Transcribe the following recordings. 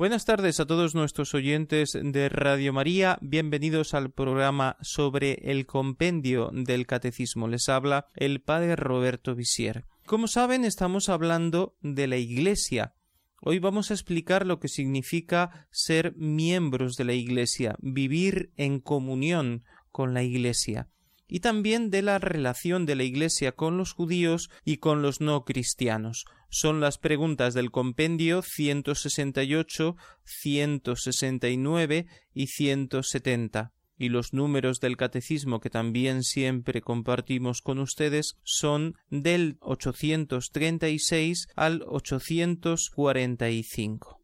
Buenas tardes a todos nuestros oyentes de Radio María. Bienvenidos al programa sobre el compendio del catecismo. Les habla el padre Roberto Visier. Como saben, estamos hablando de la Iglesia. Hoy vamos a explicar lo que significa ser miembros de la Iglesia, vivir en comunión con la Iglesia y también de la relación de la Iglesia con los judíos y con los no cristianos. Son las preguntas del compendio 168, 169 y 170 y los números del catecismo que también siempre compartimos con ustedes son del 836 al 845.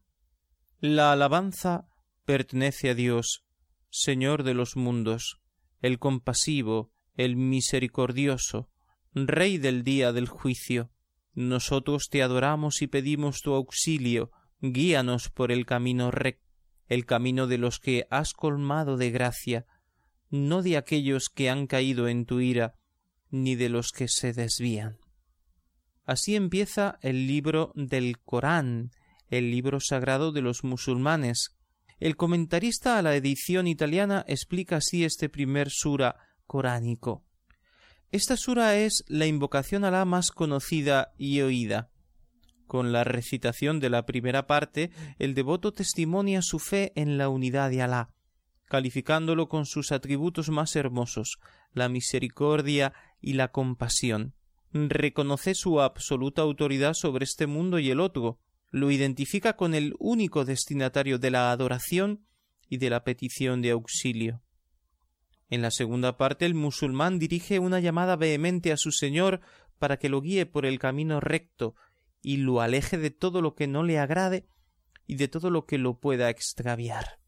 La alabanza pertenece a Dios, Señor de los mundos, el compasivo, el misericordioso, Rey del día del juicio. Nosotros te adoramos y pedimos tu auxilio, guíanos por el camino recto, el camino de los que has colmado de gracia, no de aquellos que han caído en tu ira, ni de los que se desvían. Así empieza el libro del Corán, el libro sagrado de los musulmanes. El comentarista a la edición italiana explica así este primer sura coránico. Esta sura es la invocación a la más conocida y oída. Con la recitación de la primera parte, el devoto testimonia su fe en la unidad de Alá, calificándolo con sus atributos más hermosos, la misericordia y la compasión. Reconoce su absoluta autoridad sobre este mundo y el otro, lo identifica con el único destinatario de la adoración y de la petición de auxilio. En la segunda parte el musulmán dirige una llamada vehemente a su Señor para que lo guíe por el camino recto y lo aleje de todo lo que no le agrade y de todo lo que lo pueda extraviar.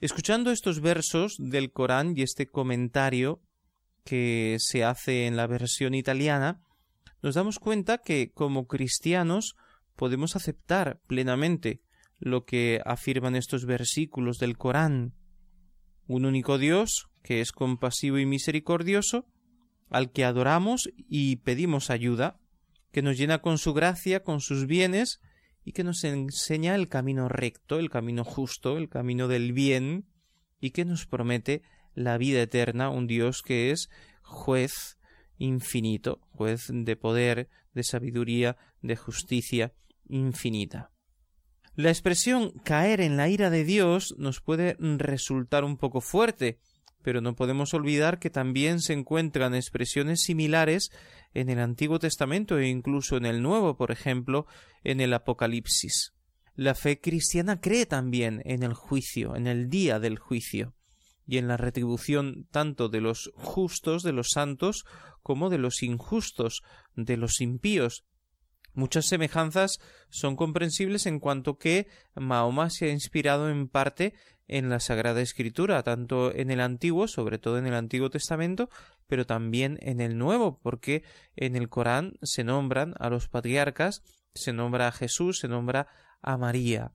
Escuchando estos versos del Corán y este comentario que se hace en la versión italiana, nos damos cuenta que como cristianos podemos aceptar plenamente lo que afirman estos versículos del Corán. Un único Dios, que es compasivo y misericordioso, al que adoramos y pedimos ayuda, que nos llena con su gracia, con sus bienes, y que nos enseña el camino recto, el camino justo, el camino del bien, y que nos promete la vida eterna, un Dios que es juez infinito, juez de poder, de sabiduría, de justicia infinita. La expresión caer en la ira de Dios nos puede resultar un poco fuerte, pero no podemos olvidar que también se encuentran expresiones similares en el Antiguo Testamento e incluso en el Nuevo, por ejemplo, en el Apocalipsis. La fe cristiana cree también en el juicio, en el día del juicio, y en la retribución tanto de los justos, de los santos, como de los injustos, de los impíos, Muchas semejanzas son comprensibles en cuanto que Mahoma se ha inspirado en parte en la Sagrada Escritura, tanto en el Antiguo, sobre todo en el Antiguo Testamento, pero también en el Nuevo, porque en el Corán se nombran a los patriarcas, se nombra a Jesús, se nombra a María.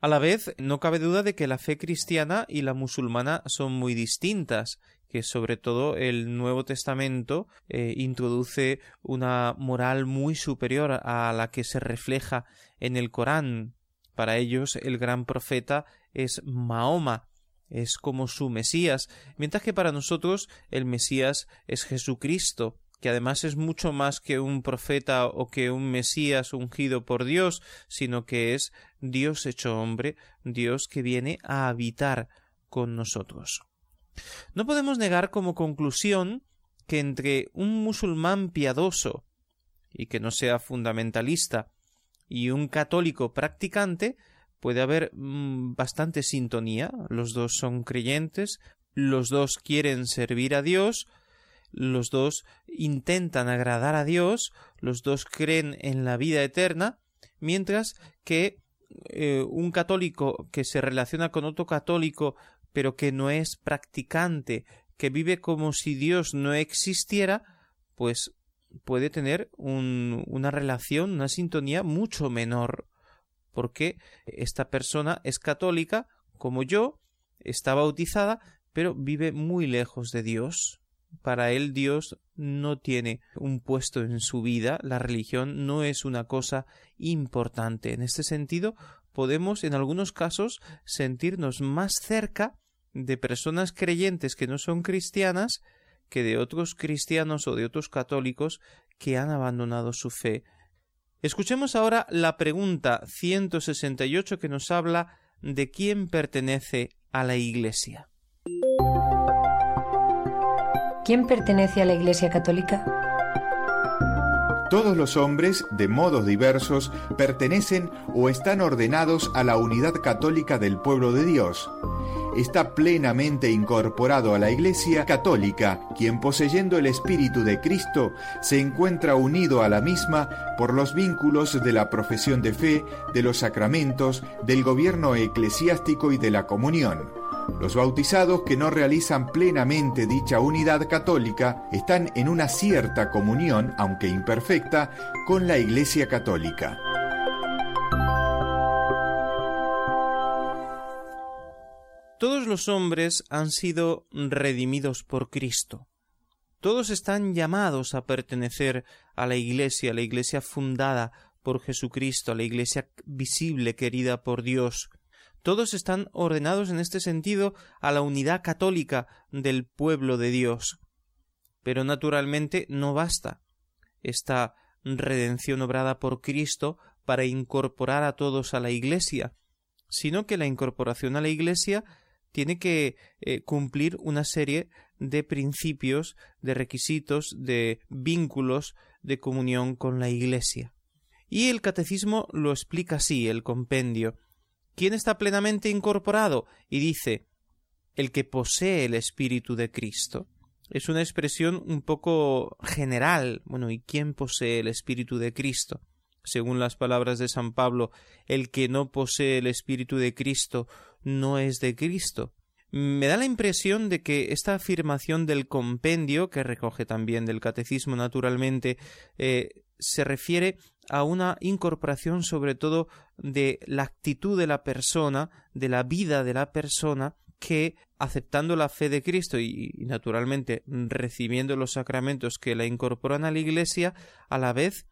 A la vez, no cabe duda de que la fe cristiana y la musulmana son muy distintas, que sobre todo el Nuevo Testamento eh, introduce una moral muy superior a la que se refleja en el Corán. Para ellos el gran profeta es Mahoma, es como su Mesías, mientras que para nosotros el Mesías es Jesucristo, que además es mucho más que un profeta o que un Mesías ungido por Dios, sino que es Dios hecho hombre, Dios que viene a habitar con nosotros. No podemos negar como conclusión que entre un musulmán piadoso y que no sea fundamentalista y un católico practicante puede haber mm, bastante sintonía. Los dos son creyentes, los dos quieren servir a Dios, los dos intentan agradar a Dios, los dos creen en la vida eterna, mientras que eh, un católico que se relaciona con otro católico pero que no es practicante, que vive como si Dios no existiera, pues puede tener una relación, una sintonía mucho menor, porque esta persona es católica, como yo, está bautizada, pero vive muy lejos de Dios. Para él Dios no tiene un puesto en su vida, la religión no es una cosa importante. En este sentido, podemos en algunos casos sentirnos más cerca de personas creyentes que no son cristianas que de otros cristianos o de otros católicos que han abandonado su fe. Escuchemos ahora la pregunta 168 que nos habla de quién pertenece a la Iglesia. ¿Quién pertenece a la Iglesia Católica? Todos los hombres, de modos diversos, pertenecen o están ordenados a la unidad católica del pueblo de Dios. Está plenamente incorporado a la Iglesia católica, quien poseyendo el Espíritu de Cristo se encuentra unido a la misma por los vínculos de la profesión de fe, de los sacramentos, del gobierno eclesiástico y de la comunión. Los bautizados que no realizan plenamente dicha unidad católica están en una cierta comunión, aunque imperfecta, con la Iglesia católica. Los hombres han sido redimidos por Cristo. Todos están llamados a pertenecer a la Iglesia, a la Iglesia fundada por Jesucristo, a la Iglesia visible, querida por Dios, todos están ordenados en este sentido a la unidad católica del pueblo de Dios. Pero naturalmente no basta esta redención obrada por Cristo para incorporar a todos a la Iglesia, sino que la incorporación a la Iglesia tiene que eh, cumplir una serie de principios, de requisitos, de vínculos de comunión con la Iglesia. Y el catecismo lo explica así, el compendio. ¿Quién está plenamente incorporado? Y dice, el que posee el Espíritu de Cristo. Es una expresión un poco general. Bueno, ¿y quién posee el Espíritu de Cristo? Según las palabras de San Pablo, el que no posee el Espíritu de Cristo no es de Cristo. Me da la impresión de que esta afirmación del compendio, que recoge también del catecismo naturalmente, eh, se refiere a una incorporación sobre todo de la actitud de la persona, de la vida de la persona, que aceptando la fe de Cristo y, y, naturalmente recibiendo los sacramentos que la incorporan a la Iglesia, a la vez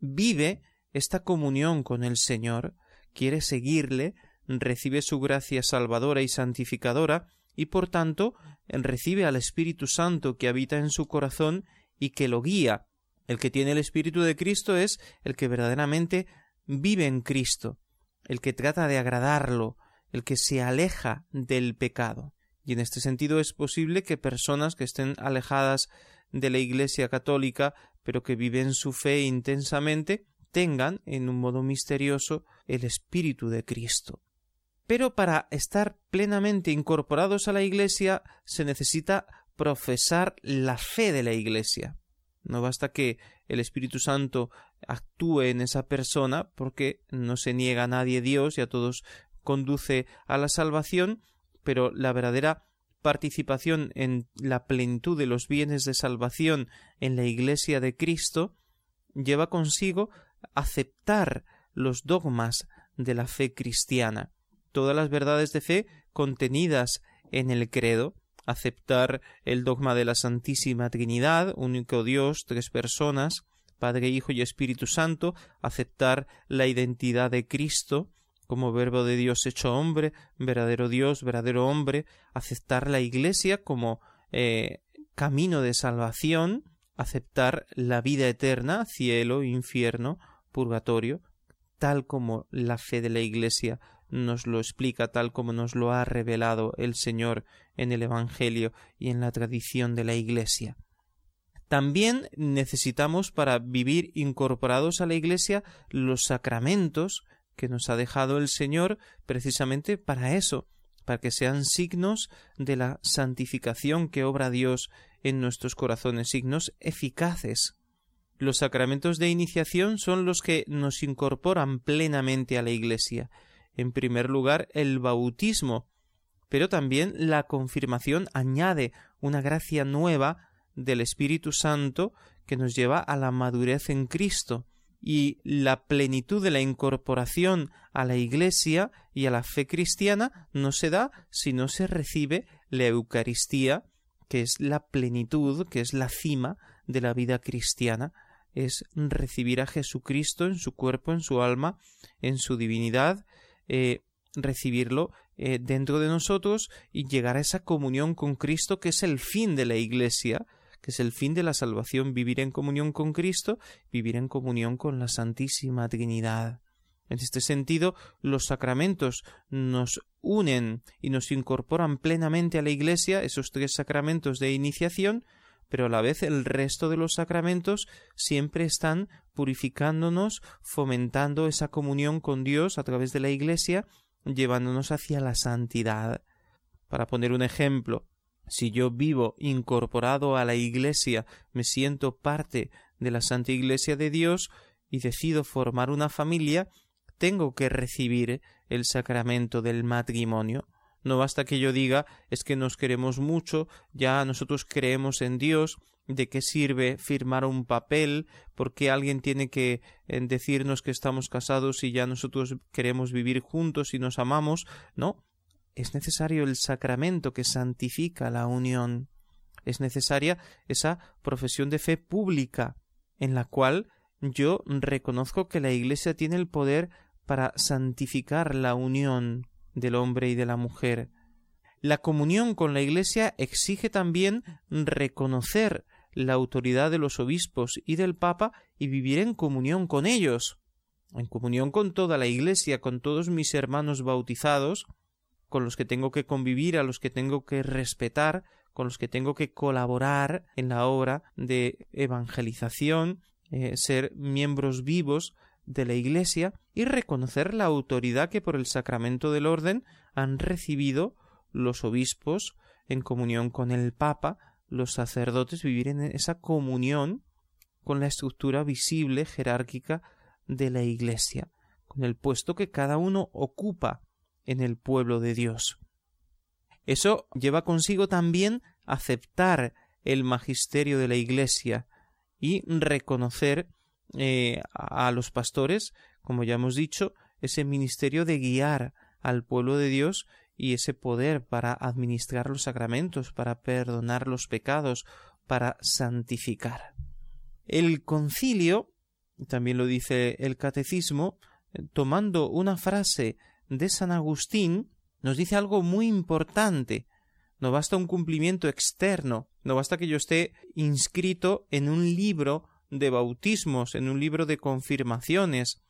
vive esta comunión con el Señor, quiere seguirle, recibe su gracia salvadora y santificadora, y por tanto recibe al Espíritu Santo que habita en su corazón y que lo guía el que tiene el Espíritu de Cristo es el que verdaderamente vive en Cristo, el que trata de agradarlo, el que se aleja del pecado. Y en este sentido es posible que personas que estén alejadas de la Iglesia católica, pero que viven su fe intensamente, tengan, en un modo misterioso, el Espíritu de Cristo. Pero para estar plenamente incorporados a la Iglesia se necesita profesar la fe de la Iglesia. No basta que el Espíritu Santo actúe en esa persona, porque no se niega a nadie Dios y a todos conduce a la salvación, pero la verdadera participación en la plenitud de los bienes de salvación en la Iglesia de Cristo lleva consigo aceptar los dogmas de la fe cristiana, todas las verdades de fe contenidas en el credo, aceptar el dogma de la Santísima Trinidad, único Dios, tres personas, Padre, Hijo y Espíritu Santo, aceptar la identidad de Cristo como verbo de Dios hecho hombre, verdadero Dios, verdadero hombre, aceptar la Iglesia como eh, camino de salvación, aceptar la vida eterna, cielo, infierno, purgatorio, tal como la fe de la Iglesia nos lo explica tal como nos lo ha revelado el Señor en el Evangelio y en la tradición de la Iglesia. También necesitamos para vivir incorporados a la Iglesia los sacramentos que nos ha dejado el Señor precisamente para eso, para que sean signos de la santificación que obra Dios en nuestros corazones, signos eficaces. Los sacramentos de iniciación son los que nos incorporan plenamente a la Iglesia, en primer lugar, el bautismo, pero también la confirmación añade una gracia nueva del Espíritu Santo que nos lleva a la madurez en Cristo y la plenitud de la incorporación a la Iglesia y a la fe cristiana no se da si no se recibe la Eucaristía, que es la plenitud, que es la cima de la vida cristiana, es recibir a Jesucristo en su cuerpo, en su alma, en su divinidad, eh, recibirlo eh, dentro de nosotros y llegar a esa comunión con Cristo que es el fin de la Iglesia, que es el fin de la salvación, vivir en comunión con Cristo, vivir en comunión con la Santísima Trinidad. En este sentido, los sacramentos nos unen y nos incorporan plenamente a la Iglesia, esos tres sacramentos de iniciación, pero a la vez el resto de los sacramentos siempre están purificándonos, fomentando esa comunión con Dios a través de la Iglesia, llevándonos hacia la santidad. Para poner un ejemplo, si yo vivo incorporado a la Iglesia, me siento parte de la Santa Iglesia de Dios y decido formar una familia, tengo que recibir el sacramento del matrimonio. No basta que yo diga es que nos queremos mucho, ya nosotros creemos en Dios, de qué sirve firmar un papel, porque alguien tiene que eh, decirnos que estamos casados y ya nosotros queremos vivir juntos y nos amamos. No, es necesario el sacramento que santifica la unión. Es necesaria esa profesión de fe pública, en la cual yo reconozco que la Iglesia tiene el poder para santificar la unión del hombre y de la mujer. La comunión con la Iglesia exige también reconocer la autoridad de los obispos y del Papa y vivir en comunión con ellos, en comunión con toda la Iglesia, con todos mis hermanos bautizados, con los que tengo que convivir, a los que tengo que respetar, con los que tengo que colaborar en la obra de evangelización, eh, ser miembros vivos de la Iglesia y reconocer la autoridad que por el sacramento del orden han recibido los obispos en comunión con el Papa, los sacerdotes, vivir en esa comunión con la estructura visible jerárquica de la Iglesia, con el puesto que cada uno ocupa en el pueblo de Dios. Eso lleva consigo también aceptar el magisterio de la Iglesia y reconocer eh, a los pastores, como ya hemos dicho, ese ministerio de guiar al pueblo de Dios y ese poder para administrar los sacramentos, para perdonar los pecados, para santificar. El concilio, también lo dice el catecismo, tomando una frase de San Agustín nos dice algo muy importante. No basta un cumplimiento externo, no basta que yo esté inscrito en un libro de bautismos, en un libro de confirmaciones.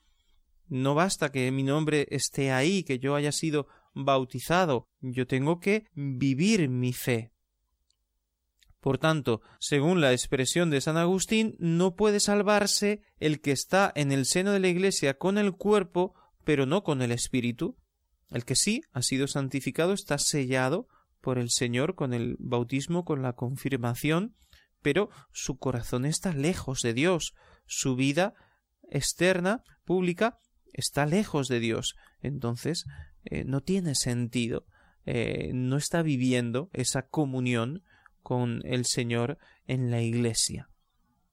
No basta que mi nombre esté ahí, que yo haya sido bautizado. Yo tengo que vivir mi fe. Por tanto, según la expresión de San Agustín, no puede salvarse el que está en el seno de la Iglesia con el cuerpo pero no con el Espíritu. El que sí ha sido santificado está sellado por el Señor con el bautismo, con la confirmación, pero su corazón está lejos de Dios, su vida externa, pública, está lejos de Dios. Entonces, eh, no tiene sentido, eh, no está viviendo esa comunión con el Señor en la Iglesia.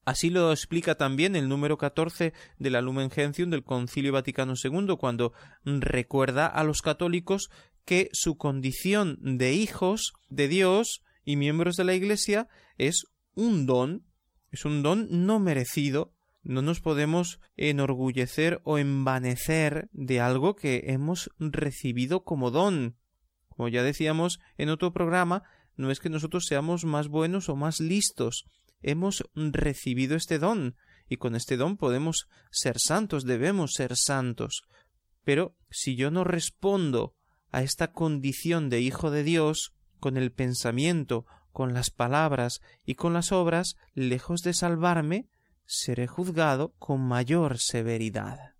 Así lo explica también el número 14 de la Lumen Gentium del Concilio Vaticano II, cuando recuerda a los católicos que su condición de hijos de Dios y miembros de la Iglesia es un don, es un don no merecido, no nos podemos enorgullecer o envanecer de algo que hemos recibido como don. Como ya decíamos en otro programa, no es que nosotros seamos más buenos o más listos, hemos recibido este don, y con este don podemos ser santos, debemos ser santos. Pero si yo no respondo a esta condición de hijo de Dios, con el pensamiento, con las palabras y con las obras, lejos de salvarme, seré juzgado con mayor severidad.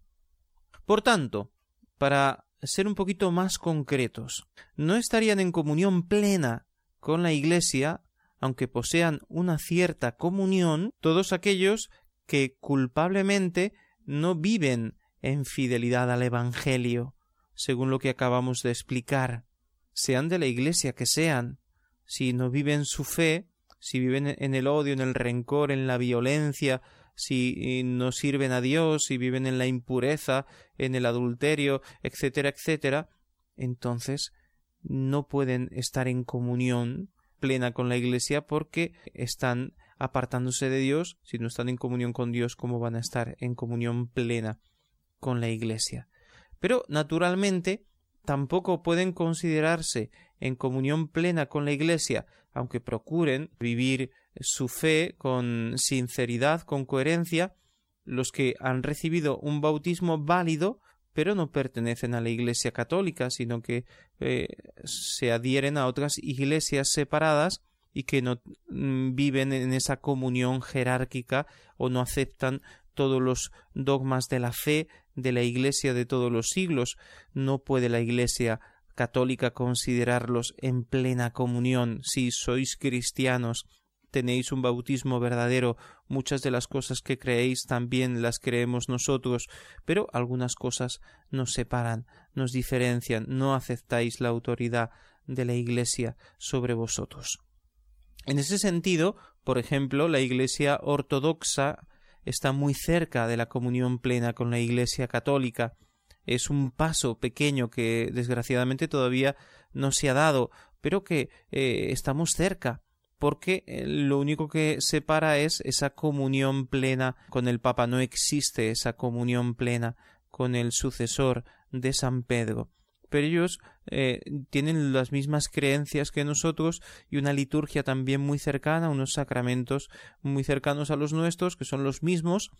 Por tanto, para ser un poquito más concretos, no estarían en comunión plena con la Iglesia aunque posean una cierta comunión, todos aquellos que culpablemente no viven en fidelidad al Evangelio, según lo que acabamos de explicar. sean de la Iglesia que sean, si no viven su fe, si viven en el odio, en el rencor, en la violencia, si no sirven a Dios, si viven en la impureza, en el adulterio, etcétera, etcétera, entonces no pueden estar en comunión plena con la Iglesia porque están apartándose de Dios, si no están en comunión con Dios, ¿cómo van a estar en comunión plena con la Iglesia? Pero, naturalmente, tampoco pueden considerarse en comunión plena con la Iglesia, aunque procuren vivir su fe con sinceridad, con coherencia, los que han recibido un bautismo válido, pero no pertenecen a la Iglesia católica, sino que eh, se adhieren a otras iglesias separadas y que no mm, viven en esa comunión jerárquica o no aceptan todos los dogmas de la fe de la Iglesia de todos los siglos. No puede la Iglesia católica considerarlos en plena comunión. Si sois cristianos, tenéis un bautismo verdadero, muchas de las cosas que creéis también las creemos nosotros, pero algunas cosas nos separan, nos diferencian, no aceptáis la autoridad de la Iglesia sobre vosotros. En ese sentido, por ejemplo, la Iglesia ortodoxa está muy cerca de la comunión plena con la Iglesia católica. Es un paso pequeño que desgraciadamente todavía no se ha dado, pero que eh, estamos cerca porque eh, lo único que separa es esa comunión plena con el Papa. No existe esa comunión plena con el sucesor de San Pedro pero ellos eh, tienen las mismas creencias que nosotros y una liturgia también muy cercana, unos sacramentos muy cercanos a los nuestros, que son los mismos.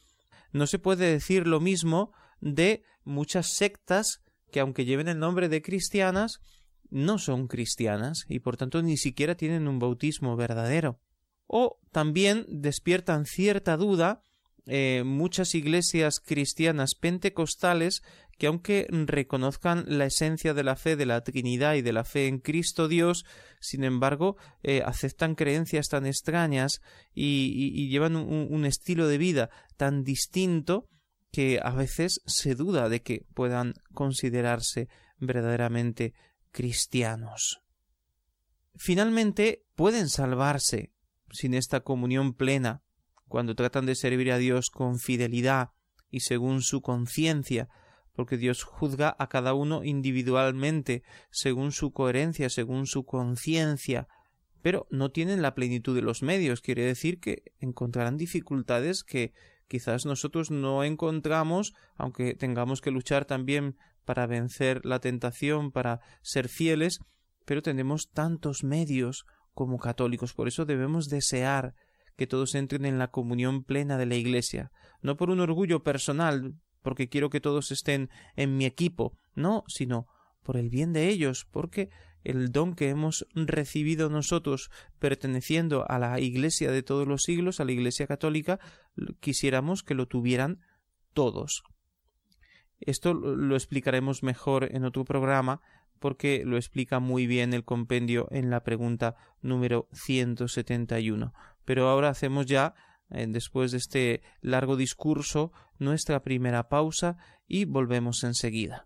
No se puede decir lo mismo de muchas sectas que aunque lleven el nombre de cristianas, no son cristianas y por tanto ni siquiera tienen un bautismo verdadero. O también despiertan cierta duda eh, muchas iglesias cristianas pentecostales que aunque reconozcan la esencia de la fe de la Trinidad y de la fe en Cristo Dios, sin embargo, eh, aceptan creencias tan extrañas y, llevan un, estilo de vida tan distinto que a veces se duda de que puedan considerarse verdaderamente cristianos. Finalmente, pueden salvarse sin esta comunión plena cuando tratan de servir a Dios con fidelidad y según su conciencia, porque Dios juzga a cada uno individualmente, según su coherencia, según su conciencia, pero no tienen la plenitud de los medios, quiere decir que encontrarán dificultades que quizás nosotros no encontramos, aunque tengamos que luchar también para vencer la tentación, para ser fieles, pero tenemos tantos medios como católicos, por eso debemos desear que todos entren en la comunión plena de la Iglesia, no por un orgullo personal, porque quiero que todos estén en mi equipo, no, sino por el bien de ellos, porque el don que hemos recibido nosotros perteneciendo a la Iglesia de todos los siglos, a la Iglesia católica, quisiéramos que lo tuvieran todos. Esto lo explicaremos mejor en otro programa porque lo explica muy bien el compendio en la pregunta número 171. Pero ahora hacemos ya después de este largo discurso, nuestra primera pausa y volvemos enseguida.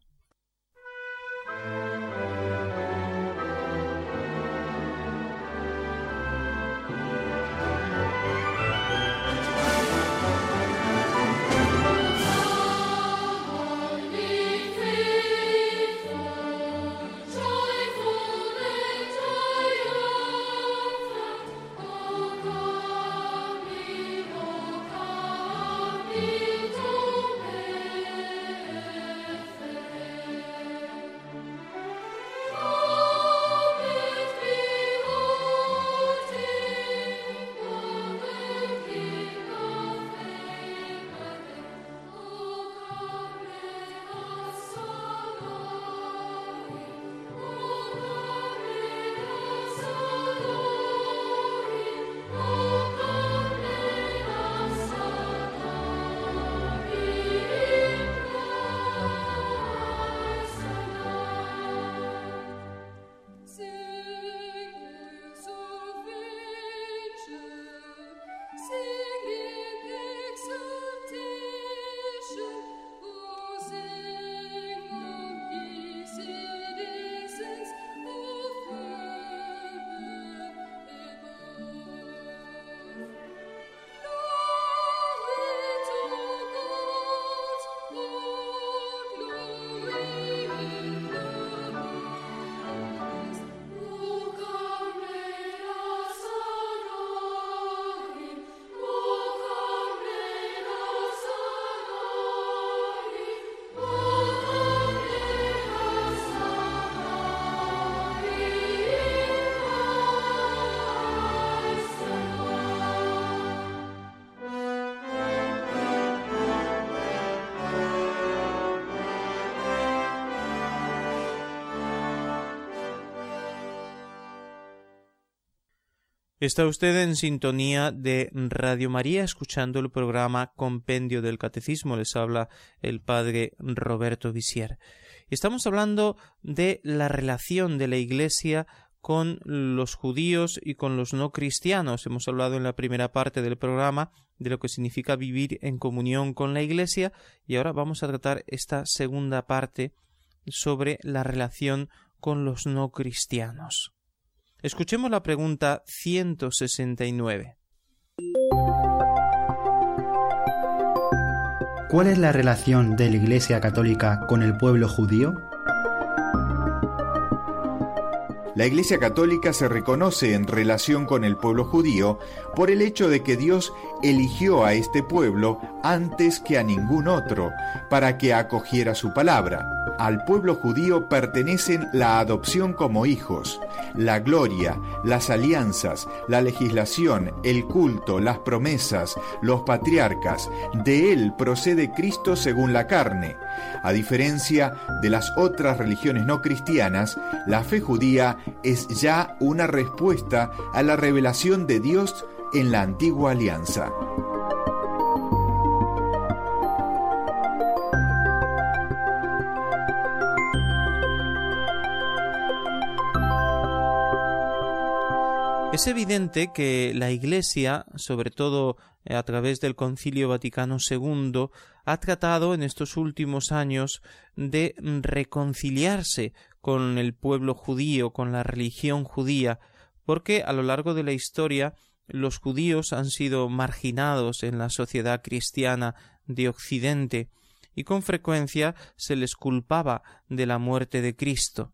Está usted en sintonía de Radio María escuchando el programa Compendio del Catecismo. Les habla el padre Roberto Visier. Estamos hablando de la relación de la Iglesia con los judíos y con los no cristianos. Hemos hablado en la primera parte del programa de lo que significa vivir en comunión con la Iglesia y ahora vamos a tratar esta segunda parte sobre la relación con los no cristianos. Escuchemos la pregunta 169. ¿Cuál es la relación de la Iglesia Católica con el pueblo judío? La Iglesia Católica se reconoce en relación con el pueblo judío por el hecho de que Dios eligió a este pueblo antes que a ningún otro para que acogiera su palabra. Al pueblo judío pertenecen la adopción como hijos, la gloria, las alianzas, la legislación, el culto, las promesas, los patriarcas. De él procede Cristo según la carne. A diferencia de las otras religiones no cristianas, la fe judía es ya una respuesta a la revelación de Dios en la antigua alianza. Es evidente que la Iglesia, sobre todo eh, a través del Concilio Vaticano II, ha tratado en estos últimos años de reconciliarse con el pueblo judío, con la religión judía, porque a lo largo de la historia los judíos han sido marginados en la sociedad cristiana de Occidente y con frecuencia se les culpaba de la muerte de Cristo.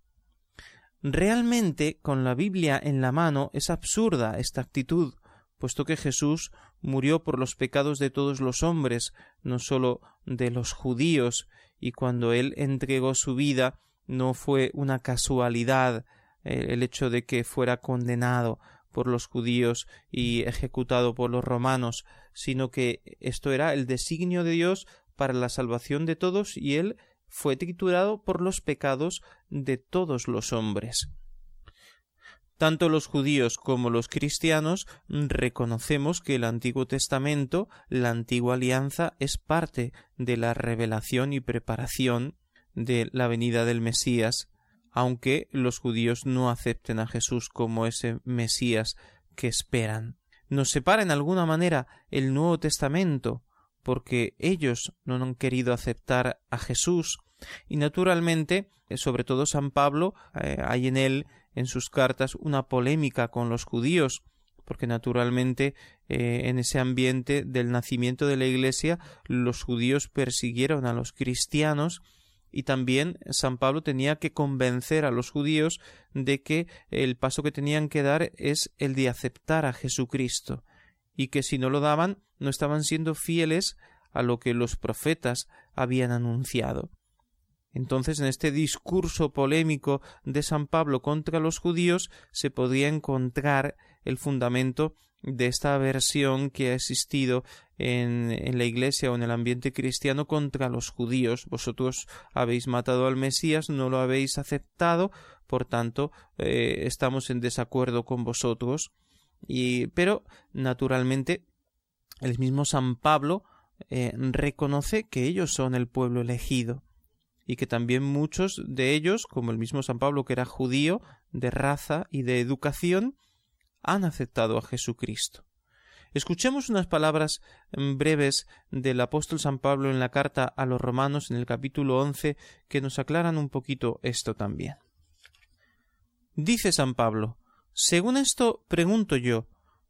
Realmente, con la Biblia en la mano, es absurda esta actitud, puesto que Jesús murió por los pecados de todos los hombres, no sólo de los judíos, y cuando él entregó su vida no fue una casualidad eh, el hecho de que fuera condenado por los judíos y ejecutado por los romanos, sino que esto era el designio de Dios para la salvación de todos y él fue triturado por los pecados de todos los hombres. Tanto los judíos como los cristianos reconocemos que el Antiguo Testamento, la antigua alianza, es parte de la revelación y preparación de la venida del Mesías, aunque los judíos no acepten a Jesús como ese Mesías que esperan. Nos separa en alguna manera el Nuevo Testamento, porque ellos no han querido aceptar a Jesús, y naturalmente, eh, sobre todo San Pablo, eh, hay en él, en sus cartas, una polémica con los judíos, porque naturalmente eh, en ese ambiente del nacimiento de la Iglesia los judíos persiguieron a los cristianos y también San Pablo tenía que convencer a los judíos de que el paso que tenían que dar es el de aceptar a Jesucristo y que si no lo daban no estaban siendo fieles a lo que los profetas habían anunciado. Entonces, en este discurso polémico de San Pablo contra los judíos se podría encontrar el fundamento de esta aversión que ha existido en, en, la Iglesia o en el ambiente cristiano contra los judíos. Vosotros habéis matado al Mesías, no lo habéis aceptado, por tanto, eh, estamos en desacuerdo con vosotros. Pero, naturalmente, el mismo San Pablo eh, reconoce que ellos son el pueblo elegido y que también muchos de ellos, como el mismo San Pablo que era judío, de raza y de educación, han aceptado a Jesucristo. Escuchemos unas palabras mm, breves del apóstol San Pablo en la carta a los romanos en el capítulo once que nos aclaran un poquito esto también. Dice San Pablo Según esto pregunto yo,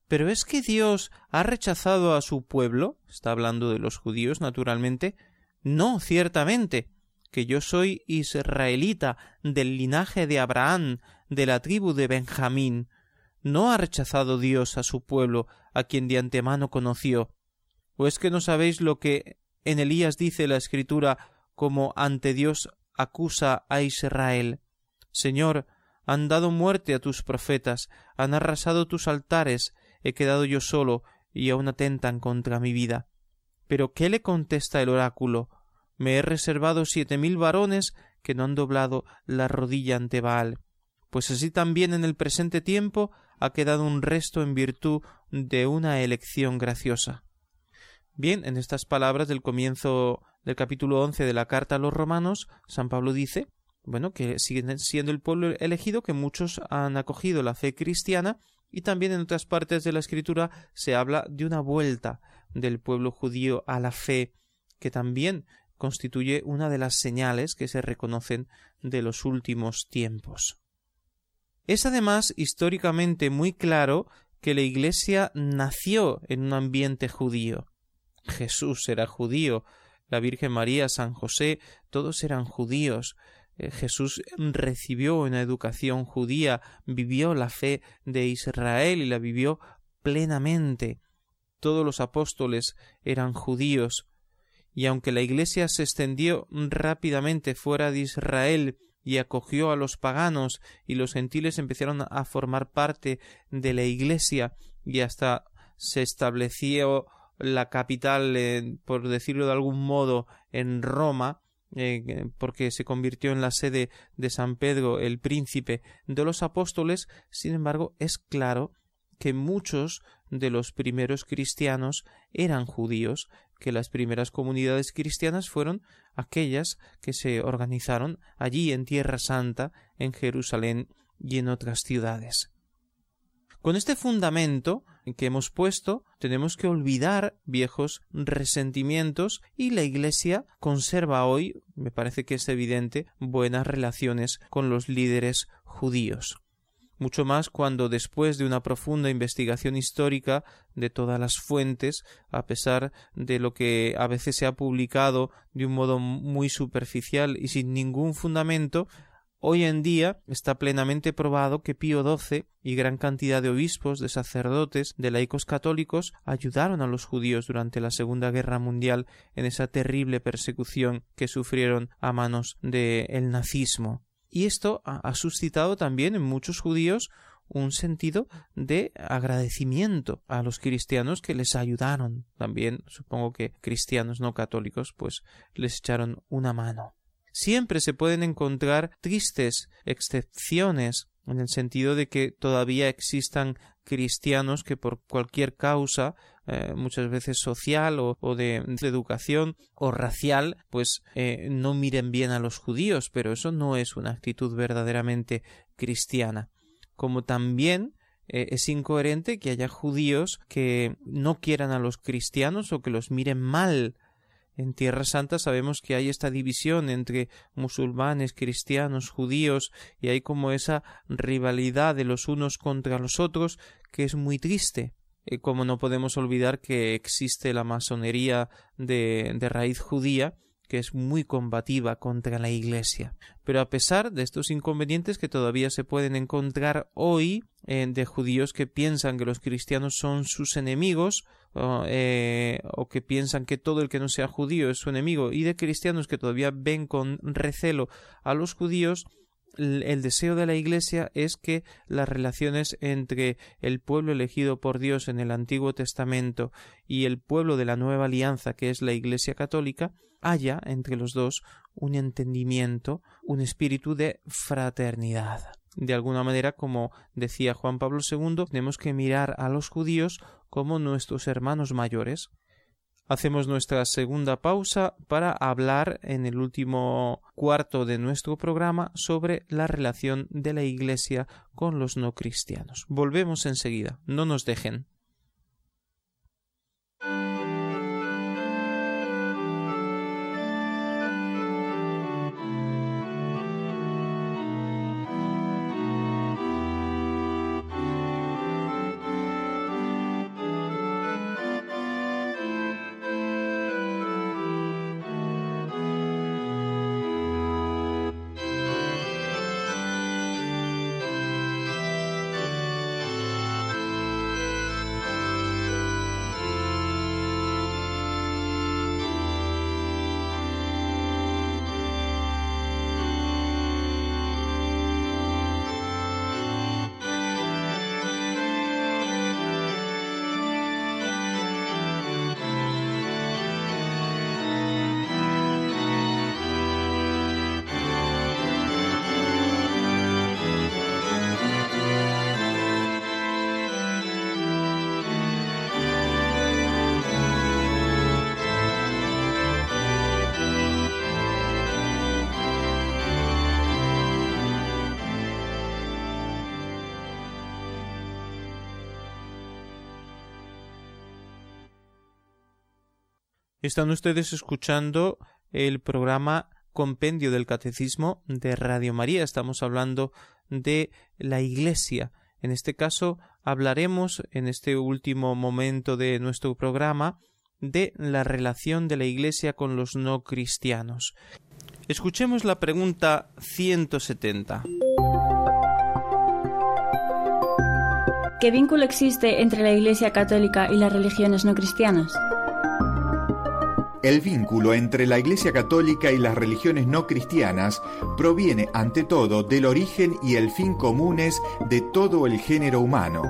¿pero es que Dios ha rechazado a su pueblo? Está hablando de los judíos, naturalmente. No, ciertamente que yo soy israelita del linaje de Abraham, de la tribu de Benjamín. ¿No ha rechazado Dios a su pueblo, a quien de antemano conoció? ¿O es que no sabéis lo que en Elías dice la Escritura como ante Dios acusa a Israel? Señor, han dado muerte a tus profetas, han arrasado tus altares, he quedado yo solo, y aún atentan contra mi vida. Pero ¿qué le contesta el oráculo? Me he reservado siete mil varones que no han doblado la rodilla ante Baal. Pues así también en el presente tiempo ha quedado un resto en virtud de una elección graciosa. Bien, en estas palabras del comienzo del capítulo once de la carta a los romanos, San Pablo dice, bueno, que siguen siendo el pueblo elegido, que muchos han acogido la fe cristiana, y también en otras partes de la escritura se habla de una vuelta del pueblo judío a la fe, que también constituye una de las señales que se reconocen de los últimos tiempos. Es además históricamente muy claro que la Iglesia nació en un ambiente judío. Jesús era judío, la Virgen María, San José, todos eran judíos. Eh, Jesús recibió una educación judía, vivió la fe de Israel y la vivió plenamente. Todos los apóstoles eran judíos, y aunque la Iglesia se extendió rápidamente fuera de Israel y acogió a los paganos y los gentiles empezaron a formar parte de la Iglesia y hasta se estableció la capital, eh, por decirlo de algún modo, en Roma, eh, porque se convirtió en la sede de San Pedro, el príncipe de los apóstoles, sin embargo, es claro que muchos de los primeros cristianos eran judíos, que las primeras comunidades cristianas fueron aquellas que se organizaron allí en Tierra Santa, en Jerusalén y en otras ciudades. Con este fundamento que hemos puesto, tenemos que olvidar viejos resentimientos y la Iglesia conserva hoy, me parece que es evidente, buenas relaciones con los líderes judíos. Mucho más cuando después de una profunda investigación histórica de todas las fuentes, a pesar de lo que a veces se ha publicado de un modo muy superficial y sin ningún fundamento, Hoy en día está plenamente probado que Pío XII y gran cantidad de obispos, de sacerdotes, de laicos católicos ayudaron a los judíos durante la Segunda Guerra Mundial en esa terrible persecución que sufrieron a manos del nazismo. Y esto ha suscitado también en muchos judíos un sentido de agradecimiento a los cristianos que les ayudaron. También supongo que cristianos no católicos pues les echaron una mano. Siempre se pueden encontrar tristes excepciones en el sentido de que todavía existan cristianos que por cualquier causa, eh, muchas veces social o, de, educación o racial, pues eh, no miren bien a los judíos, pero eso no es una actitud verdaderamente cristiana. Como también eh, es incoherente que haya judíos que no quieran a los cristianos o que los miren mal en Tierra Santa sabemos que hay esta división entre musulmanes, cristianos, judíos, y hay como esa rivalidad de los unos contra los otros que es muy triste. Eh, como no podemos olvidar que existe la masonería de, de raíz judía, que es muy combativa contra la Iglesia. Pero a pesar de estos inconvenientes que todavía se pueden encontrar hoy eh, de judíos que piensan que los cristianos son sus enemigos, eh, o que piensan que todo el que no sea judío es su enemigo, y de cristianos que todavía ven con recelo a los judíos, el deseo de la Iglesia es que las relaciones entre el pueblo elegido por Dios en el Antiguo Testamento y el pueblo de la nueva alianza, que es la Iglesia católica, haya entre los dos un entendimiento, un espíritu de fraternidad. De alguna manera, como decía Juan Pablo II, tenemos que mirar a los judíos como nuestros hermanos mayores, Hacemos nuestra segunda pausa para hablar en el último cuarto de nuestro programa sobre la relación de la Iglesia con los no cristianos. Volvemos enseguida. No nos dejen. Están ustedes escuchando el programa Compendio del Catecismo de Radio María. Estamos hablando de la Iglesia. En este caso hablaremos en este último momento de nuestro programa de la relación de la Iglesia con los no cristianos. Escuchemos la pregunta 170. ¿Qué vínculo existe entre la Iglesia católica y las religiones no cristianas? El vínculo entre la Iglesia Católica y las religiones no cristianas proviene ante todo del origen y el fin comunes de todo el género humano.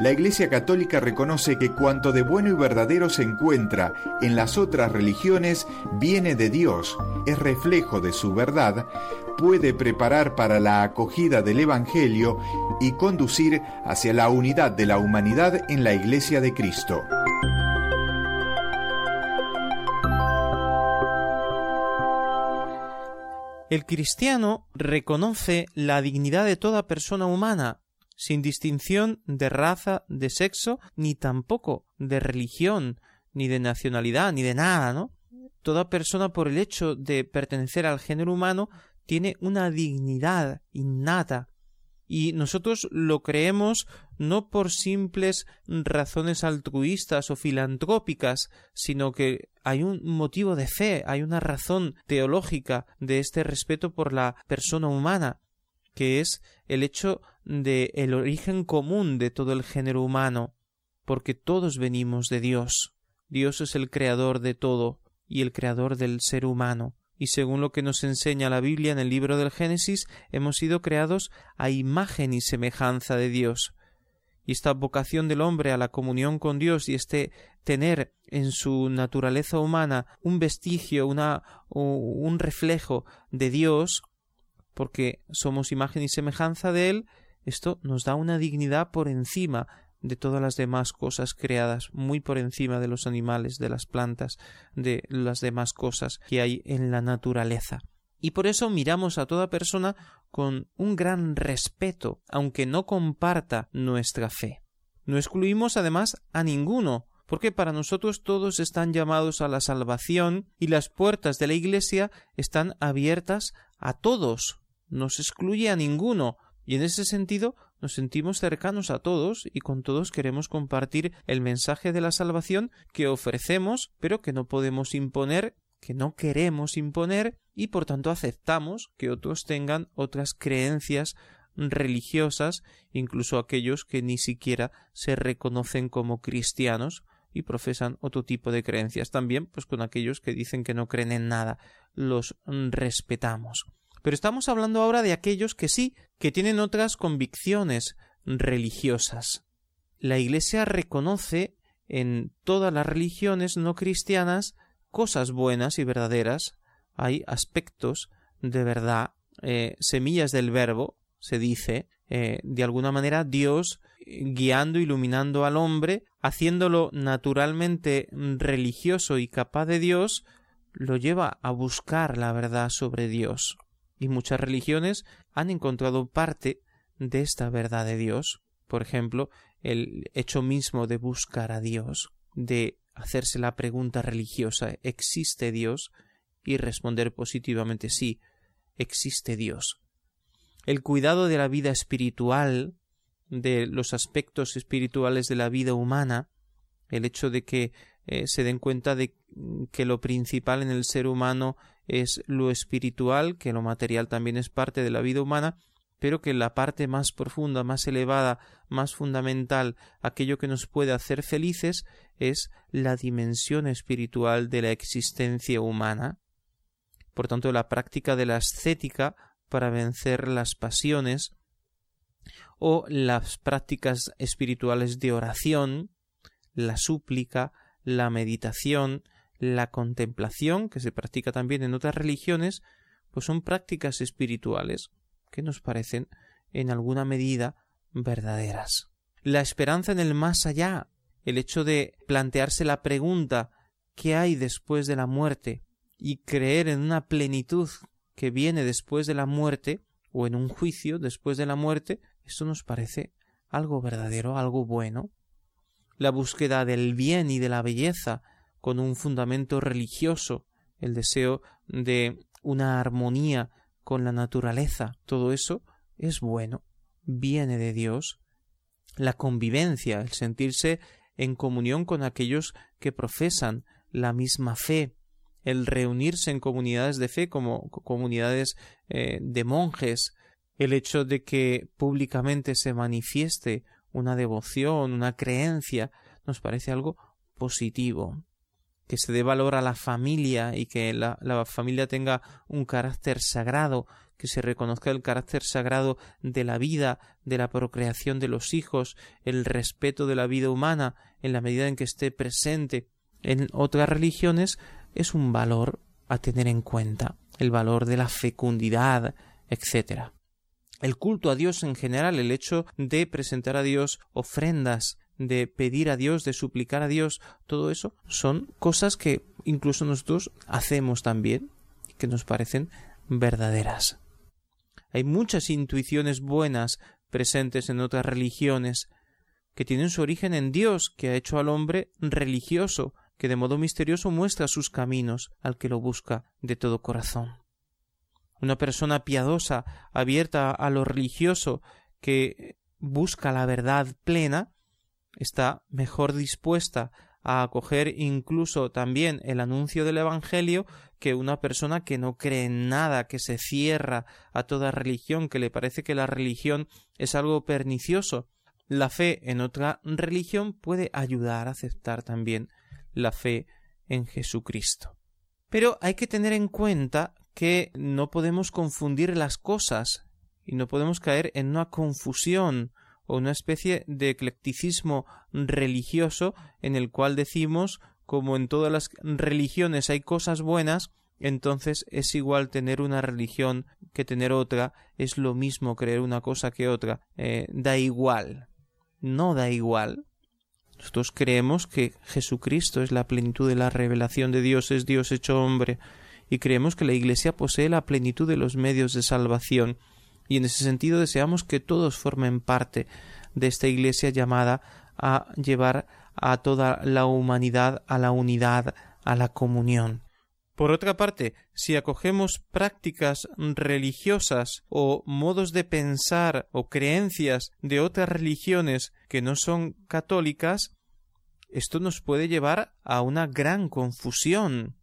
La Iglesia Católica reconoce que cuanto de bueno y verdadero se encuentra en las otras religiones viene de Dios, es reflejo de su verdad, puede preparar para la acogida del Evangelio y conducir hacia la unidad de la humanidad en la Iglesia de Cristo. El cristiano reconoce la dignidad de toda persona humana, sin distinción de raza, de sexo, ni tampoco de religión, ni de nacionalidad, ni de nada, ¿no? Toda persona por el hecho de pertenecer al género humano tiene una dignidad innata y nosotros lo creemos no por simples razones altruistas o filantrópicas, sino que hay un motivo de fe, hay una razón teológica de este respeto por la persona humana, que es el hecho de el origen común de todo el género humano, porque todos venimos de Dios. Dios es el creador de todo y el creador del ser humano y según lo que nos enseña la Biblia en el libro del Génesis, hemos sido creados a imagen y semejanza de Dios. Y esta vocación del hombre a la comunión con Dios y este tener en su naturaleza humana un vestigio, una, un reflejo de Dios, porque somos imagen y semejanza de Él, esto nos da una dignidad por encima de todas las demás cosas creadas, muy por encima de los animales, de las plantas, de las demás cosas que hay en la naturaleza. Y por eso miramos a toda persona con un gran respeto, aunque no comparta nuestra fe. No excluimos además a ninguno, porque para nosotros todos están llamados a la salvación y las puertas de la Iglesia están abiertas a todos. No excluye a ninguno, y en ese sentido nos sentimos cercanos a todos y con todos queremos compartir el mensaje de la salvación que ofrecemos, pero que no podemos imponer, que no queremos imponer y por tanto aceptamos que otros tengan otras creencias religiosas, incluso aquellos que ni siquiera se reconocen como cristianos y profesan otro tipo de creencias. También, pues con aquellos que dicen que no creen en nada, los respetamos. Pero estamos hablando ahora de aquellos que sí, que tienen otras convicciones religiosas. La Iglesia reconoce en todas las religiones no cristianas cosas buenas y verdaderas, hay aspectos de verdad, eh, semillas del verbo, se dice, eh, de alguna manera Dios guiando, iluminando al hombre, haciéndolo naturalmente religioso y capaz de Dios, lo lleva a buscar la verdad sobre Dios y muchas religiones han encontrado parte de esta verdad de Dios. Por ejemplo, el hecho mismo de buscar a Dios, de hacerse la pregunta religiosa ¿existe Dios? y responder positivamente sí, existe Dios. El cuidado de la vida espiritual, de los aspectos espirituales de la vida humana, el hecho de que eh, se den cuenta de que lo principal en el ser humano es lo espiritual, que lo material también es parte de la vida humana, pero que la parte más profunda, más elevada, más fundamental, aquello que nos puede hacer felices, es la dimensión espiritual de la existencia humana. Por tanto, la práctica de la ascética para vencer las pasiones, o las prácticas espirituales de oración, la súplica, la meditación, la contemplación, que se practica también en otras religiones, pues son prácticas espirituales que nos parecen en alguna medida verdaderas. La esperanza en el más allá, el hecho de plantearse la pregunta ¿qué hay después de la muerte? y creer en una plenitud que viene después de la muerte o en un juicio después de la muerte, esto nos parece algo verdadero, algo bueno. La búsqueda del bien y de la belleza con un fundamento religioso, el deseo de una armonía con la naturaleza, todo eso es bueno, viene de Dios. La convivencia, el sentirse en comunión con aquellos que profesan la misma fe, el reunirse en comunidades de fe como comunidades eh, de monjes, el hecho de que públicamente se manifieste una devoción, una creencia, nos parece algo positivo. Que se dé valor a la familia y que la, la familia tenga un carácter sagrado, que se reconozca el carácter sagrado de la vida, de la procreación de los hijos, el respeto de la vida humana en la medida en que esté presente en otras religiones, es un valor a tener en cuenta, el valor de la fecundidad, etc. El culto a Dios en general, el hecho de presentar a Dios ofrendas, de pedir a Dios, de suplicar a Dios, todo eso son cosas que incluso nosotros hacemos también que nos parecen verdaderas. Hay muchas intuiciones buenas presentes en otras religiones que tienen su origen en Dios, que ha hecho al hombre religioso, que de modo misterioso muestra sus caminos al que lo busca de todo corazón. Una persona piadosa, abierta a lo religioso, que busca la verdad plena, está mejor dispuesta a acoger incluso también el anuncio del Evangelio que una persona que no cree en nada, que se cierra a toda religión, que le parece que la religión es algo pernicioso. La fe en otra religión puede ayudar a aceptar también la fe en Jesucristo. Pero hay que tener en cuenta que no podemos confundir las cosas y no podemos caer en una confusión o una especie de eclecticismo religioso en el cual decimos como en todas las religiones hay cosas buenas, entonces es igual tener una religión que tener otra, es lo mismo creer una cosa que otra, eh, da igual. No da igual. Nosotros creemos que Jesucristo es la plenitud de la revelación de Dios, es Dios hecho hombre, y creemos que la Iglesia posee la plenitud de los medios de salvación, y en ese sentido deseamos que todos formen parte de esta Iglesia llamada a llevar a toda la humanidad a la unidad, a la comunión. Por otra parte, si acogemos prácticas religiosas o modos de pensar o creencias de otras religiones que no son católicas, esto nos puede llevar a una gran confusión,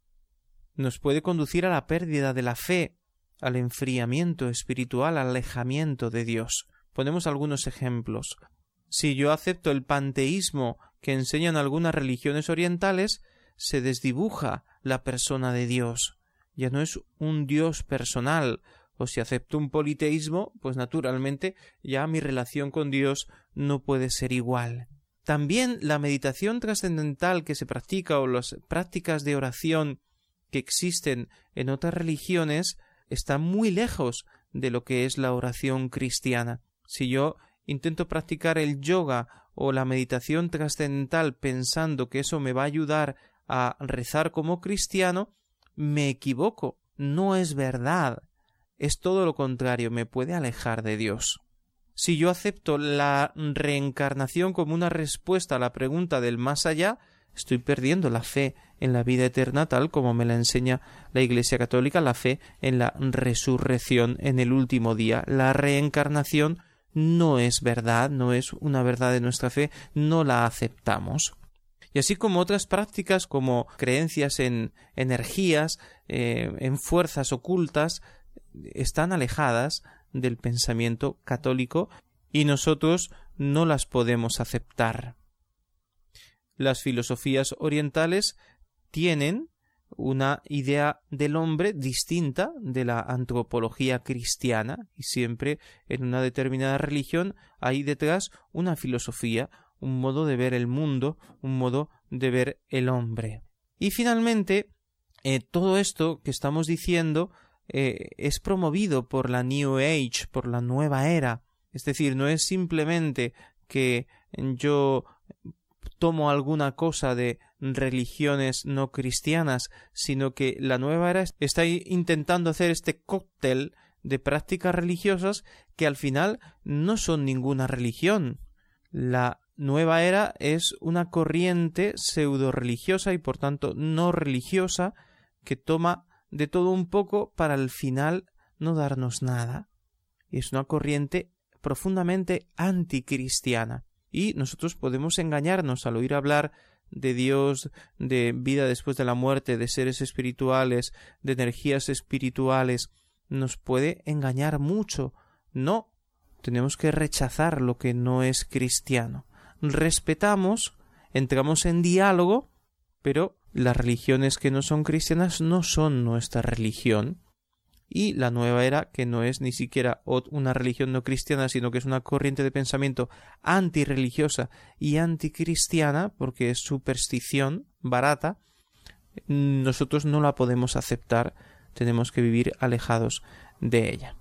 nos puede conducir a la pérdida de la fe, al enfriamiento espiritual, al alejamiento de Dios. Ponemos algunos ejemplos. Si yo acepto el panteísmo que enseñan algunas religiones orientales, se desdibuja la persona de Dios. Ya no es un Dios personal, o si acepto un politeísmo, pues naturalmente ya mi relación con Dios no puede ser igual. También la meditación trascendental que se practica o las prácticas de oración que existen en otras religiones están muy lejos de lo que es la oración cristiana. Si yo intento practicar el yoga o la meditación trascendental pensando que eso me va a ayudar a rezar como cristiano, me equivoco, no es verdad, es todo lo contrario, me puede alejar de Dios. Si yo acepto la reencarnación como una respuesta a la pregunta del más allá, estoy perdiendo la fe en la vida eterna tal como me la enseña la Iglesia Católica, la fe en la resurrección en el último día. La reencarnación no es verdad, no es una verdad de nuestra fe, no la aceptamos y así como otras prácticas como creencias en energías, eh, en fuerzas ocultas, están alejadas del pensamiento católico y nosotros no las podemos aceptar. Las filosofías orientales tienen una idea del hombre distinta de la antropología cristiana y siempre en una determinada religión hay detrás una filosofía, un modo de ver el mundo, un modo de ver el hombre. Y finalmente, eh, todo esto que estamos diciendo eh, es promovido por la New Age, por la nueva era. Es decir, no es simplemente que yo tomo alguna cosa de religiones no cristianas, sino que la nueva era está intentando hacer este cóctel de prácticas religiosas que al final no son ninguna religión. La nueva era es una corriente pseudo religiosa y por tanto no religiosa que toma de todo un poco para al final no darnos nada. Y es una corriente profundamente anticristiana. Y nosotros podemos engañarnos al oír hablar de Dios, de vida después de la muerte, de seres espirituales, de energías espirituales, nos puede engañar mucho. No, tenemos que rechazar lo que no es cristiano. Respetamos, entramos en diálogo, pero las religiones que no son cristianas no son nuestra religión. Y la nueva era, que no es ni siquiera una religión no cristiana, sino que es una corriente de pensamiento antirreligiosa y anticristiana, porque es superstición barata, nosotros no la podemos aceptar, tenemos que vivir alejados de ella.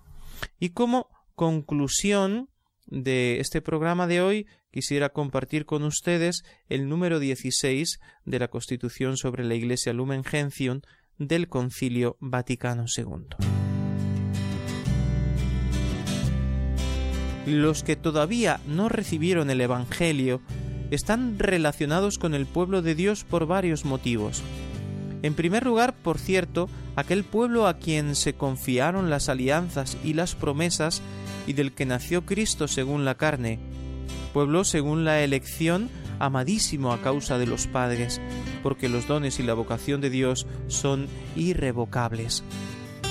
Y como conclusión de este programa de hoy, quisiera compartir con ustedes el número 16 de la Constitución sobre la Iglesia Lumen Gentium del Concilio Vaticano II. Los que todavía no recibieron el Evangelio están relacionados con el pueblo de Dios por varios motivos. En primer lugar, por cierto, aquel pueblo a quien se confiaron las alianzas y las promesas y del que nació Cristo según la carne, pueblo según la elección amadísimo a causa de los padres, porque los dones y la vocación de Dios son irrevocables.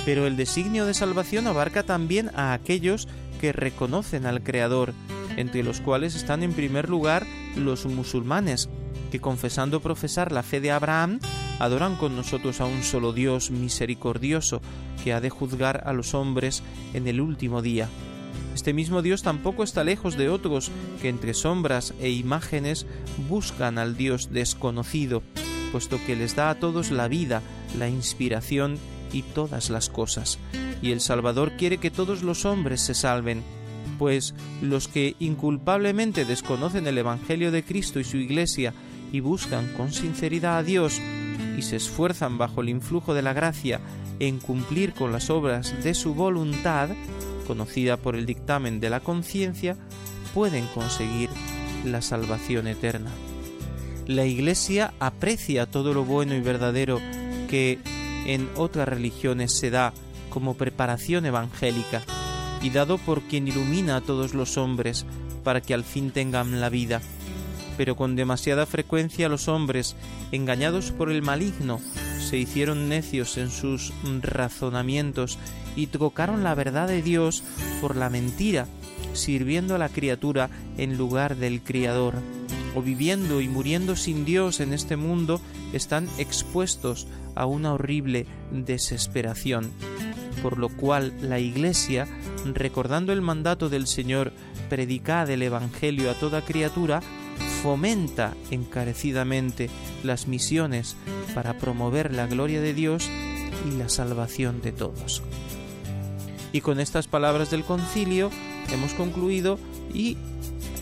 Pero el designio de salvación abarca también a aquellos que reconocen al Creador, entre los cuales están en primer lugar los musulmanes, que confesando profesar la fe de Abraham, adoran con nosotros a un solo Dios misericordioso, que ha de juzgar a los hombres en el último día. Este mismo Dios tampoco está lejos de otros que entre sombras e imágenes buscan al Dios desconocido, puesto que les da a todos la vida, la inspiración y todas las cosas. Y el Salvador quiere que todos los hombres se salven, pues los que inculpablemente desconocen el Evangelio de Cristo y su Iglesia y buscan con sinceridad a Dios y se esfuerzan bajo el influjo de la gracia en cumplir con las obras de su voluntad, conocida por el dictamen de la conciencia, pueden conseguir la salvación eterna. La Iglesia aprecia todo lo bueno y verdadero que en otras religiones se da como preparación evangélica y dado por quien ilumina a todos los hombres para que al fin tengan la vida. Pero con demasiada frecuencia los hombres, engañados por el maligno, se hicieron necios en sus razonamientos y trocaron la verdad de Dios por la mentira, sirviendo a la criatura en lugar del Criador. O viviendo y muriendo sin Dios en este mundo, están expuestos a una horrible desesperación. Por lo cual la Iglesia, recordando el mandato del Señor, predicad el Evangelio a toda criatura, fomenta encarecidamente las misiones para promover la gloria de Dios y la salvación de todos. Y con estas palabras del concilio hemos concluido y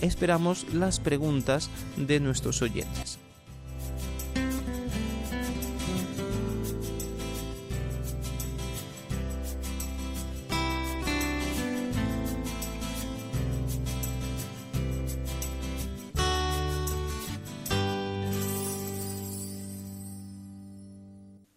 esperamos las preguntas de nuestros oyentes.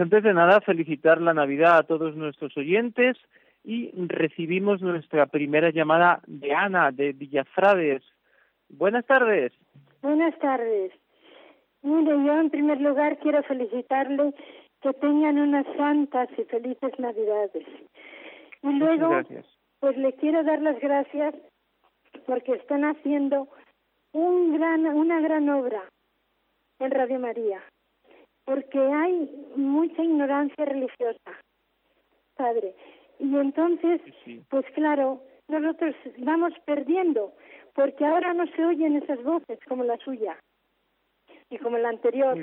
Antes de nada, felicitar la Navidad a todos nuestros oyentes y recibimos nuestra primera llamada de Ana, de Villafrades. Buenas tardes. Buenas tardes. Mire, yo en primer lugar quiero felicitarle que tengan unas santas y felices Navidades. Y luego, pues le quiero dar las gracias porque están haciendo un gran, una gran obra en Radio María, porque hay mucha ignorancia religiosa, Padre. Y entonces, pues claro, nosotros vamos perdiendo, porque ahora no se oyen esas voces como la suya y como la anterior.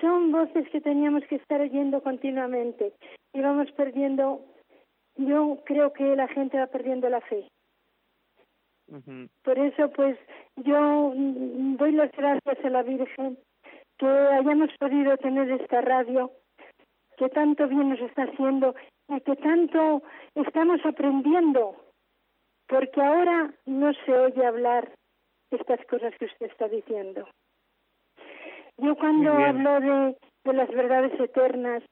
Son voces que teníamos que estar oyendo continuamente y vamos perdiendo, yo creo que la gente va perdiendo la fe. Por eso, pues, yo doy las gracias a la Virgen que hayamos podido tener esta radio, que tanto bien nos está haciendo y que tanto estamos aprendiendo, porque ahora no se oye hablar estas cosas que usted está diciendo. Yo cuando hablo de, de las verdades eternas,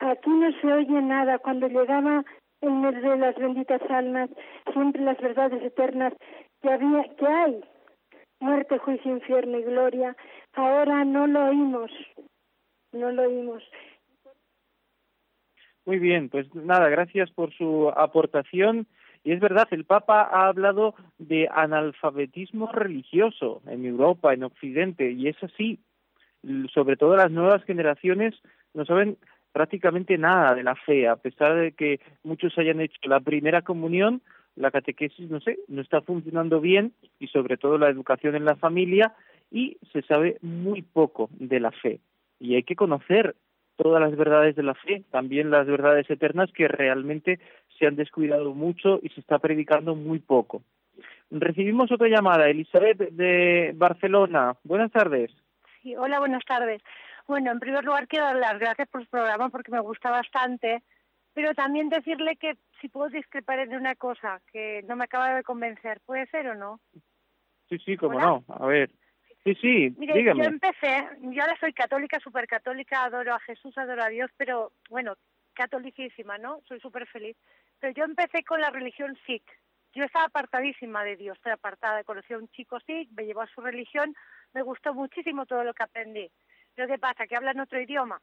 aquí no se oye nada. Cuando llegaba en mes de las benditas almas, siempre las verdades eternas que había, que hay, muerte, juicio, infierno y gloria, ahora no lo oímos, no lo oímos. Muy bien, pues nada, gracias por su aportación. Y es verdad, el Papa ha hablado de analfabetismo religioso en Europa, en Occidente, y es así. Sobre todo las nuevas generaciones no saben prácticamente nada de la fe, a pesar de que muchos hayan hecho la primera comunión, la catequesis, no sé, no está funcionando bien y sobre todo la educación en la familia y se sabe muy poco de la fe. Y hay que conocer todas las verdades de la fe, también las verdades eternas que realmente se han descuidado mucho y se está predicando muy poco. Recibimos otra llamada, Elizabeth de Barcelona. Buenas tardes. Sí, hola, buenas tardes. Bueno, en primer lugar quiero dar las gracias por su programa porque me gusta bastante, pero también decirle que si puedo discrepar en una cosa que no me acaba de convencer, ¿puede ser o no? Sí, sí, cómo no. A ver. Sí, sí, Mire, yo empecé, yo ahora soy católica, súper católica, adoro a Jesús, adoro a Dios, pero bueno, catolicísima, ¿no? Soy súper feliz. Pero yo empecé con la religión Sikh. Yo estaba apartadísima de Dios, estoy apartada. Conocí a un chico Sikh, me llevó a su religión, me gustó muchísimo todo lo que aprendí. Pero ¿qué pasa? Que hablan otro idioma.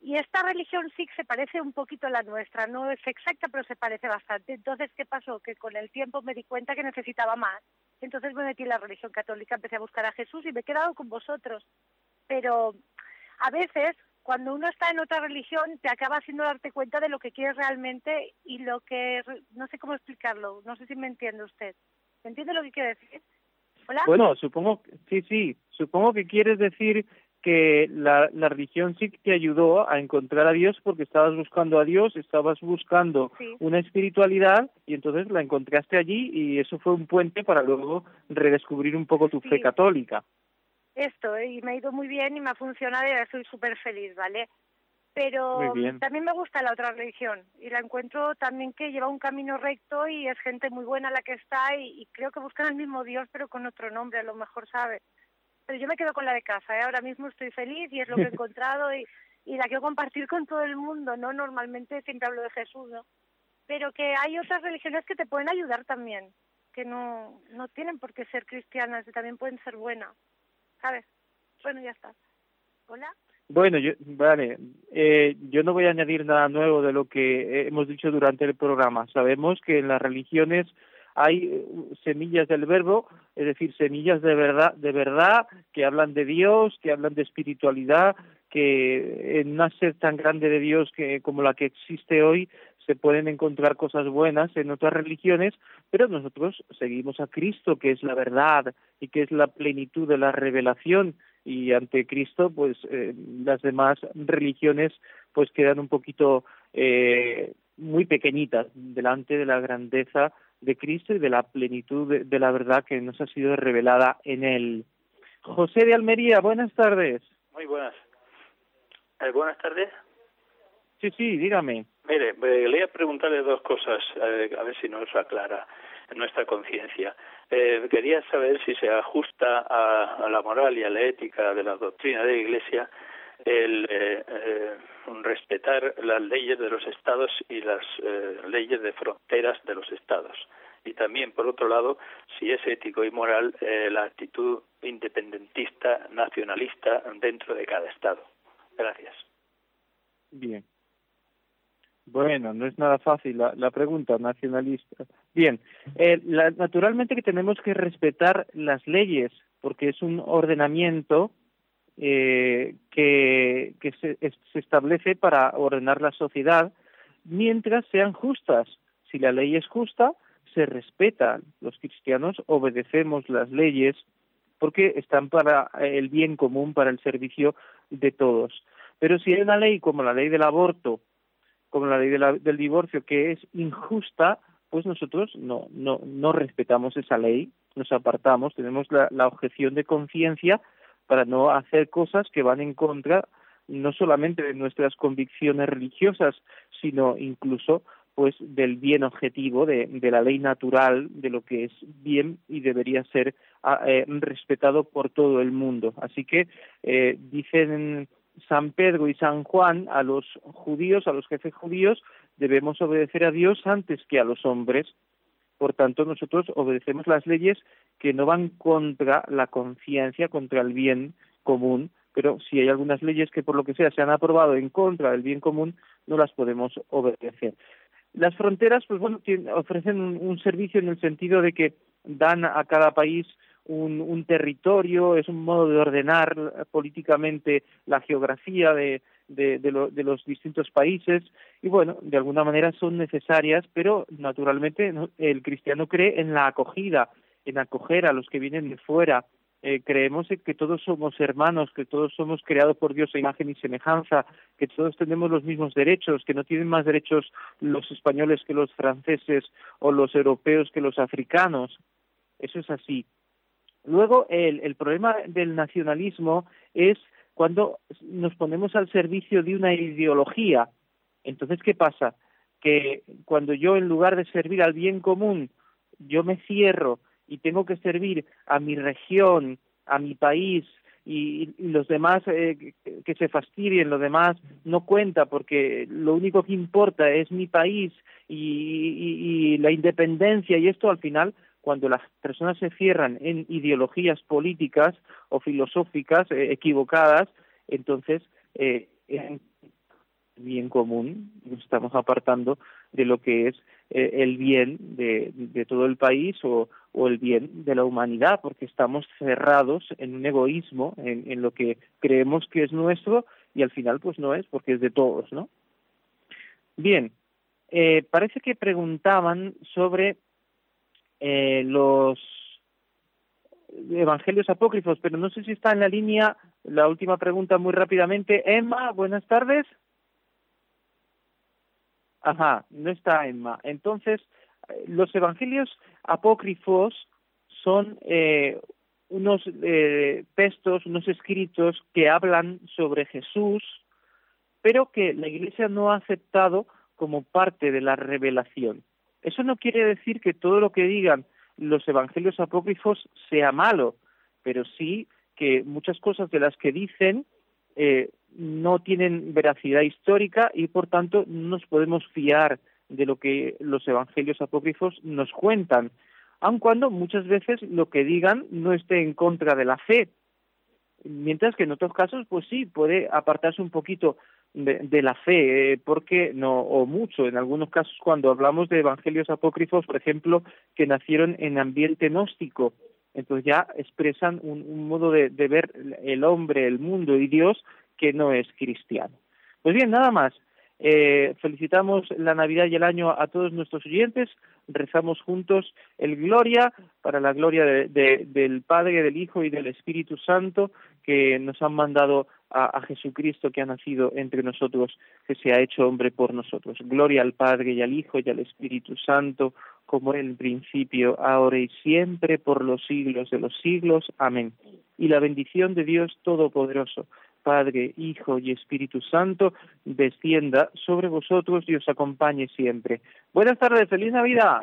Y esta religión Sikh se parece un poquito a la nuestra, no es exacta, pero se parece bastante. Entonces, ¿qué pasó? Que con el tiempo me di cuenta que necesitaba más. Entonces me metí en la religión católica, empecé a buscar a Jesús y me he quedado con vosotros. Pero a veces, cuando uno está en otra religión, te acaba haciendo darte cuenta de lo que quieres realmente y lo que... No sé cómo explicarlo, no sé si me entiende usted. ¿Me entiende lo que quiere decir? ¿Hola? Bueno, supongo, sí, sí, supongo que quieres decir que la, la, religión sí que te ayudó a encontrar a Dios porque estabas buscando a Dios, estabas buscando una espiritualidad y entonces la encontraste allí y eso fue un puente para luego redescubrir un poco tu fe católica. Esto, ¿eh? y me ha ido muy bien y me ha funcionado y ahora soy súper feliz, ¿vale? Pero también me gusta la otra religión y la encuentro también que lleva un camino recto y es gente muy buena la que está y, y creo que buscan al mismo Dios pero con otro nombre, a lo mejor sabe pero yo me quedo con la de casa, ¿eh? ahora mismo estoy feliz y es lo que he encontrado y, y la quiero compartir con todo el mundo, ¿no? Normalmente siempre hablo de Jesús, ¿no? Pero que hay otras religiones que te pueden ayudar también, que no, no tienen por qué ser cristianas y también pueden ser buenas, ¿sabes? Bueno, ya está. ¿Hola? Bueno, yo, vale, eh, yo no voy a añadir nada nuevo de lo que hemos dicho durante el programa. Sabemos que en las religiones hay eh, semillas del verbo, es decir, semillas de verdad, de verdad que hablan de Dios, que hablan de espiritualidad, que en una sed tan grande de Dios que como la que existe hoy se pueden encontrar cosas buenas en otras religiones, pero nosotros seguimos a Cristo, que es la verdad y que es la plenitud de la revelación, y ante Cristo, pues eh, las demás religiones pues quedan un poquito eh, muy pequeñitas delante de la grandeza de Cristo y de la plenitud de, la verdad que nos ha sido revelada en Él. José de Almería, buenas tardes. Muy buenas. Eh, buenas tardes. Sí, sí, dígame. Mire, eh, quería preguntarle dos cosas, eh, a ver si nos aclara nuestra conciencia. quería saber si se ajusta a, la moral y a la ética de la doctrina de la Iglesia el eh, eh, respetar las leyes de los estados y las eh, leyes de fronteras de los estados. Y también, por otro lado, si es ético y moral la actitud independentista, nacionalista dentro de cada estado. Gracias. Bien. Bueno, no es nada fácil la, pregunta nacionalista. Bien, naturalmente que tenemos que respetar las leyes porque es un ordenamiento eh, que, se, establece para ordenar la sociedad mientras sean justas. Si la ley es justa, se respeta. Los cristianos obedecemos las leyes porque están para el bien común, para el servicio de todos. Pero si hay una ley como la ley del aborto, como la ley del divorcio, que es injusta, pues nosotros no, no, no respetamos esa ley, nos apartamos, tenemos la objeción de conciencia para no hacer cosas que van en contra no solamente de nuestras convicciones religiosas, sino incluso pues del bien objetivo de, la ley natural de lo que es bien y debería ser ah, eh, respetado por todo el mundo. Así que eh, dicen San Pedro y San Juan a los judíos, a los jefes judíos, debemos obedecer a Dios antes que a los hombres. Por tanto, nosotros obedecemos las leyes que no van contra la conciencia, contra el bien común, pero si hay algunas leyes que por lo que sea se han aprobado en contra del bien común, no las podemos obedecer. Las fronteras, pues bueno, ofrecen un, servicio en el sentido de que dan a cada país un, territorio, es un modo de ordenar políticamente la geografía de, de, los distintos países y bueno, de alguna manera son necesarias, pero naturalmente el cristiano cree en la acogida, en acoger a los que vienen de fuera, eh, creemos que todos somos hermanos, que todos somos creados por Dios a imagen y semejanza, que todos tenemos los mismos derechos, que no tienen más derechos los españoles que los franceses o los europeos que los africanos. Eso es así. Luego, el, el problema del nacionalismo es cuando nos ponemos al servicio de una ideología. Entonces, ¿qué pasa? Que cuando yo, en lugar de servir al bien común, yo me cierro y tengo que servir a mi región, a mi país y, los demás eh, que, se fastidien, lo demás no cuenta porque lo único que importa es mi país y, la independencia y esto al final cuando las personas se cierran en ideologías políticas o filosóficas eh, equivocadas, entonces eh, bien común, nos estamos apartando de lo que es eh, el bien de, de, todo el país o, o, el bien de la humanidad, porque estamos cerrados en un egoísmo, en, en, lo que creemos que es nuestro y al final pues no es, porque es de todos, ¿no? Bien, eh, parece que preguntaban sobre eh, los evangelios apócrifos, pero no sé si está en la línea la última pregunta muy rápidamente. Emma, buenas tardes. Ajá, no está Emma. Entonces, eh, los evangelios apócrifos son eh, unos eh, textos, unos escritos que hablan sobre Jesús, pero que la Iglesia no ha aceptado como parte de la revelación. Eso no quiere decir que todo lo que digan los evangelios apócrifos sea malo, pero sí que muchas cosas de las que dicen eh, no tienen veracidad histórica y por tanto no nos podemos fiar de lo que los evangelios apócrifos nos cuentan, aun cuando muchas veces lo que digan no esté en contra de la fe, mientras que en otros casos pues sí puede apartarse un poquito de, la fe, eh, porque no o mucho en algunos casos cuando hablamos de evangelios apócrifos, por ejemplo, que nacieron en ambiente gnóstico, entonces ya expresan un, modo de, ver el hombre, el mundo y Dios que no es cristiano. Pues bien, nada más. Eh, felicitamos la Navidad y el año a todos nuestros oyentes. Rezamos juntos el Gloria para la gloria del Padre, del Hijo y del Espíritu Santo que nos han mandado a, Jesucristo que ha nacido entre nosotros, que se ha hecho hombre por nosotros. Gloria al Padre y al Hijo y al Espíritu Santo, como en principio, ahora y siempre, por los siglos de los siglos. Amén. Y la bendición de Dios Todopoderoso, Padre, Hijo y Espíritu Santo, descienda sobre vosotros y os acompañe siempre. Buenas tardes, feliz Navidad.